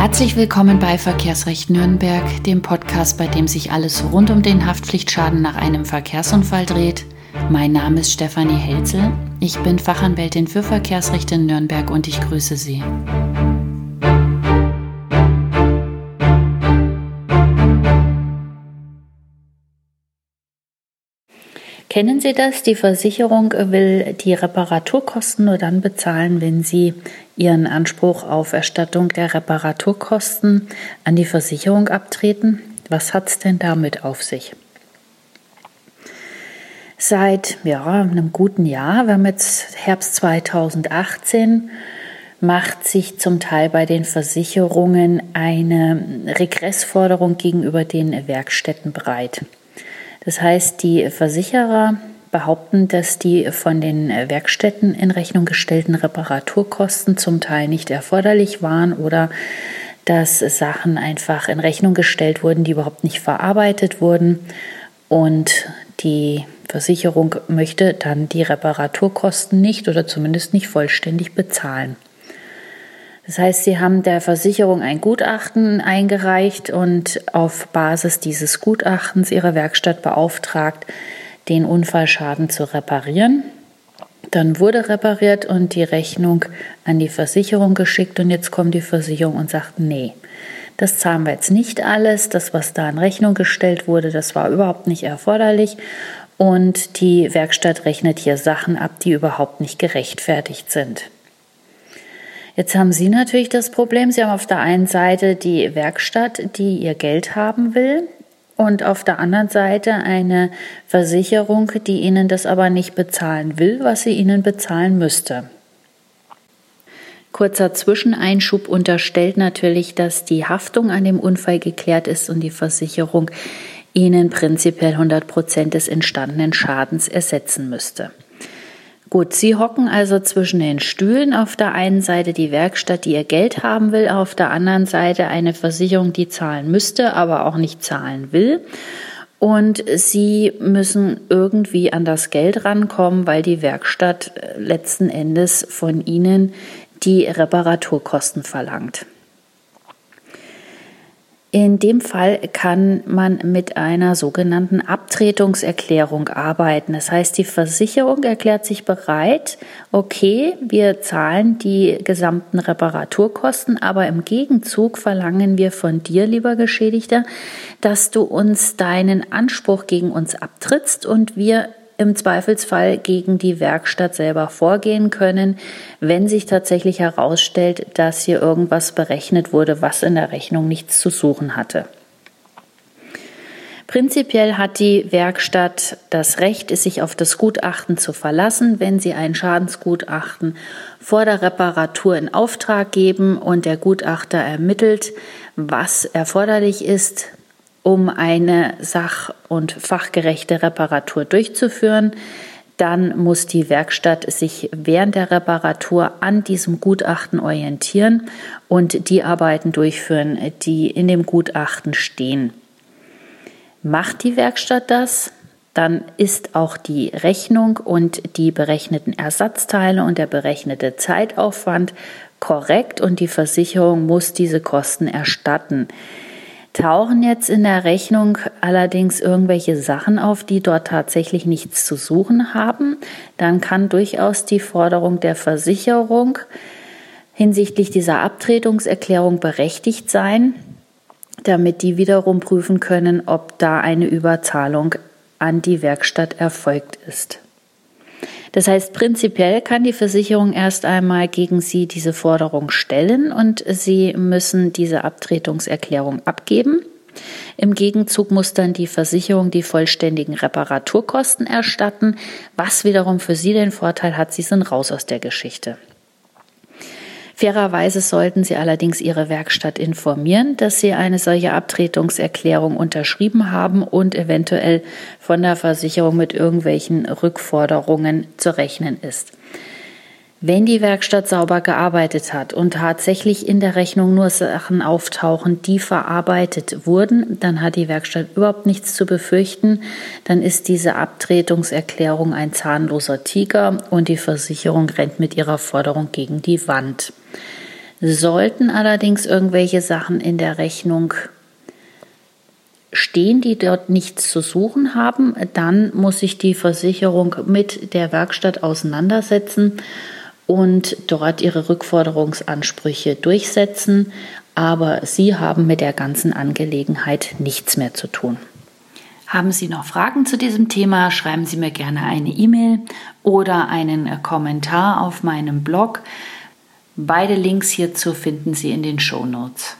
Herzlich willkommen bei Verkehrsrecht Nürnberg, dem Podcast, bei dem sich alles rund um den Haftpflichtschaden nach einem Verkehrsunfall dreht. Mein Name ist Stefanie Helzel. Ich bin Fachanwältin für Verkehrsrecht in Nürnberg und ich grüße Sie. Kennen Sie das? Die Versicherung will die Reparaturkosten nur dann bezahlen, wenn Sie Ihren Anspruch auf Erstattung der Reparaturkosten an die Versicherung abtreten. Was hat es denn damit auf sich? Seit ja, einem guten Jahr, wir haben jetzt Herbst 2018, macht sich zum Teil bei den Versicherungen eine Regressforderung gegenüber den Werkstätten breit. Das heißt, die Versicherer behaupten, dass die von den Werkstätten in Rechnung gestellten Reparaturkosten zum Teil nicht erforderlich waren oder dass Sachen einfach in Rechnung gestellt wurden, die überhaupt nicht verarbeitet wurden. Und die Versicherung möchte dann die Reparaturkosten nicht oder zumindest nicht vollständig bezahlen. Das heißt, Sie haben der Versicherung ein Gutachten eingereicht und auf Basis dieses Gutachtens Ihre Werkstatt beauftragt, den Unfallschaden zu reparieren. Dann wurde repariert und die Rechnung an die Versicherung geschickt und jetzt kommt die Versicherung und sagt, nee, das zahlen wir jetzt nicht alles. Das, was da in Rechnung gestellt wurde, das war überhaupt nicht erforderlich. Und die Werkstatt rechnet hier Sachen ab, die überhaupt nicht gerechtfertigt sind. Jetzt haben Sie natürlich das Problem, Sie haben auf der einen Seite die Werkstatt, die ihr Geld haben will, und auf der anderen Seite eine Versicherung, die Ihnen das aber nicht bezahlen will, was sie Ihnen bezahlen müsste. Kurzer Zwischeneinschub unterstellt natürlich, dass die Haftung an dem Unfall geklärt ist und die Versicherung Ihnen prinzipiell 100 Prozent des entstandenen Schadens ersetzen müsste. Gut, Sie hocken also zwischen den Stühlen. Auf der einen Seite die Werkstatt, die ihr Geld haben will, auf der anderen Seite eine Versicherung, die zahlen müsste, aber auch nicht zahlen will. Und Sie müssen irgendwie an das Geld rankommen, weil die Werkstatt letzten Endes von Ihnen die Reparaturkosten verlangt. In dem Fall kann man mit einer sogenannten Abtretungserklärung arbeiten. Das heißt, die Versicherung erklärt sich bereit, okay, wir zahlen die gesamten Reparaturkosten, aber im Gegenzug verlangen wir von dir, lieber Geschädigter, dass du uns deinen Anspruch gegen uns abtrittst und wir im Zweifelsfall gegen die Werkstatt selber vorgehen können, wenn sich tatsächlich herausstellt, dass hier irgendwas berechnet wurde, was in der Rechnung nichts zu suchen hatte. Prinzipiell hat die Werkstatt das Recht, sich auf das Gutachten zu verlassen, wenn sie ein Schadensgutachten vor der Reparatur in Auftrag geben und der Gutachter ermittelt, was erforderlich ist, um eine sach- und fachgerechte Reparatur durchzuführen. Dann muss die Werkstatt sich während der Reparatur an diesem Gutachten orientieren und die Arbeiten durchführen, die in dem Gutachten stehen. Macht die Werkstatt das, dann ist auch die Rechnung und die berechneten Ersatzteile und der berechnete Zeitaufwand korrekt und die Versicherung muss diese Kosten erstatten. Tauchen jetzt in der Rechnung allerdings irgendwelche Sachen auf, die dort tatsächlich nichts zu suchen haben, dann kann durchaus die Forderung der Versicherung hinsichtlich dieser Abtretungserklärung berechtigt sein, damit die wiederum prüfen können, ob da eine Überzahlung an die Werkstatt erfolgt ist. Das heißt, prinzipiell kann die Versicherung erst einmal gegen Sie diese Forderung stellen und Sie müssen diese Abtretungserklärung abgeben. Im Gegenzug muss dann die Versicherung die vollständigen Reparaturkosten erstatten, was wiederum für Sie den Vorteil hat, Sie sind raus aus der Geschichte. Fairerweise sollten Sie allerdings Ihre Werkstatt informieren, dass Sie eine solche Abtretungserklärung unterschrieben haben und eventuell von der Versicherung mit irgendwelchen Rückforderungen zu rechnen ist. Wenn die Werkstatt sauber gearbeitet hat und tatsächlich in der Rechnung nur Sachen auftauchen, die verarbeitet wurden, dann hat die Werkstatt überhaupt nichts zu befürchten. Dann ist diese Abtretungserklärung ein zahnloser Tiger und die Versicherung rennt mit ihrer Forderung gegen die Wand. Sollten allerdings irgendwelche Sachen in der Rechnung stehen, die dort nichts zu suchen haben, dann muss sich die Versicherung mit der Werkstatt auseinandersetzen und dort ihre Rückforderungsansprüche durchsetzen. Aber Sie haben mit der ganzen Angelegenheit nichts mehr zu tun. Haben Sie noch Fragen zu diesem Thema? Schreiben Sie mir gerne eine E-Mail oder einen Kommentar auf meinem Blog. Beide Links hierzu finden Sie in den Show Notes.